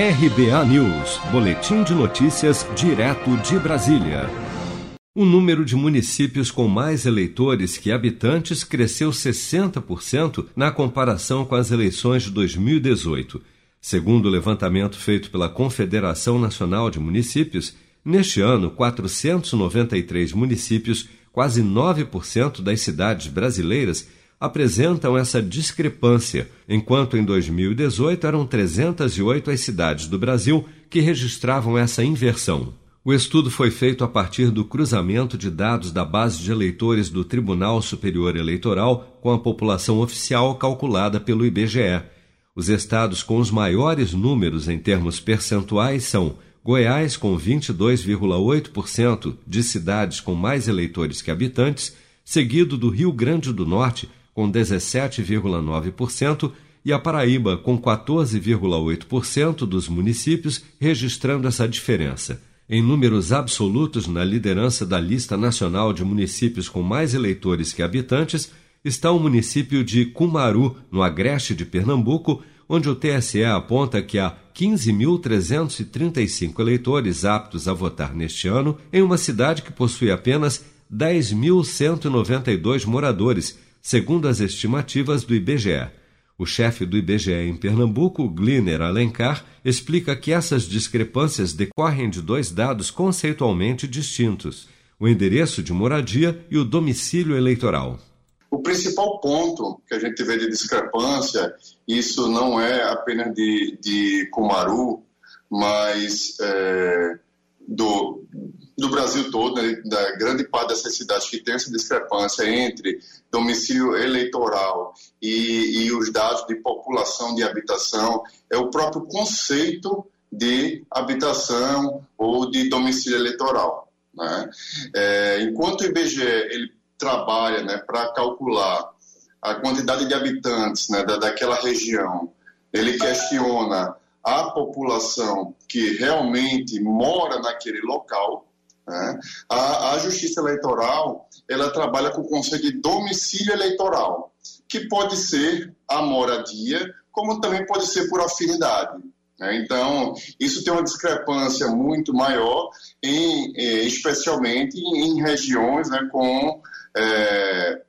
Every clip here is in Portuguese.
RBA News, Boletim de Notícias, direto de Brasília. O número de municípios com mais eleitores que habitantes cresceu 60% na comparação com as eleições de 2018. Segundo o levantamento feito pela Confederação Nacional de Municípios, neste ano, 493 municípios, quase 9% das cidades brasileiras, apresentam essa discrepância, enquanto em 2018 eram 308 as cidades do Brasil que registravam essa inversão. O estudo foi feito a partir do cruzamento de dados da base de eleitores do Tribunal Superior Eleitoral com a população oficial calculada pelo IBGE. Os estados com os maiores números em termos percentuais são Goiás, com 22,8% de cidades com mais eleitores que habitantes, seguido do Rio Grande do Norte, com 17,9%, e a Paraíba, com 14,8% dos municípios registrando essa diferença. Em números absolutos, na liderança da lista nacional de municípios com mais eleitores que habitantes, está o município de Cumaru, no agreste de Pernambuco, onde o TSE aponta que há 15.335 eleitores aptos a votar neste ano, em uma cidade que possui apenas 10.192 moradores, segundo as estimativas do IBGE. O chefe do IBGE em Pernambuco, Gliner Alencar, explica que essas discrepâncias decorrem de dois dados conceitualmente distintos: o endereço de moradia e o domicílio eleitoral. O principal ponto que a gente vê de discrepância, isso não é apenas de, de Cumaru, mas é, do, do Brasil todo, né, da grande parte dessas cidades que tem essa discrepância entre domicílio eleitoral e, e os dados de população de habitação, é o próprio conceito de habitação ou de domicílio eleitoral. Né? É, enquanto o IBGE ele trabalha né, para calcular a quantidade de habitantes né, da, daquela região, ele questiona a população que realmente mora naquele local, né? A, a, Justiça Eleitoral ela trabalha com o conceito de domicílio eleitoral, que pode ser a moradia, como também pode ser por afinidade. Né? Então, isso tem uma discrepância muito maior, em, eh, especialmente em regiões né, com é,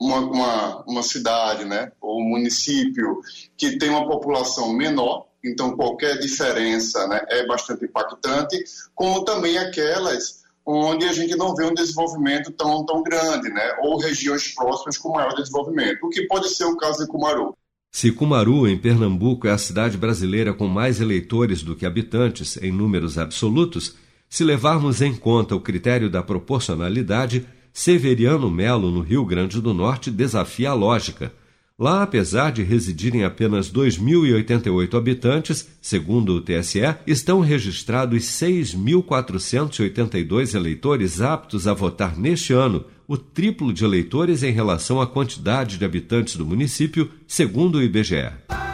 uma, uma, uma cidade né, ou um município que tem uma população menor, então qualquer diferença né, é bastante impactante, como também aquelas onde a gente não vê um desenvolvimento tão, tão grande, né, ou regiões próximas com maior desenvolvimento, o que pode ser o caso de Cumaru. Se Cumaru, em Pernambuco, é a cidade brasileira com mais eleitores do que habitantes em números absolutos, se levarmos em conta o critério da proporcionalidade, Severiano Melo, no Rio Grande do Norte, desafia a lógica Lá, apesar de residirem apenas 2.088 habitantes, segundo o TSE, estão registrados 6.482 eleitores aptos a votar neste ano, o triplo de eleitores em relação à quantidade de habitantes do município, segundo o IBGE.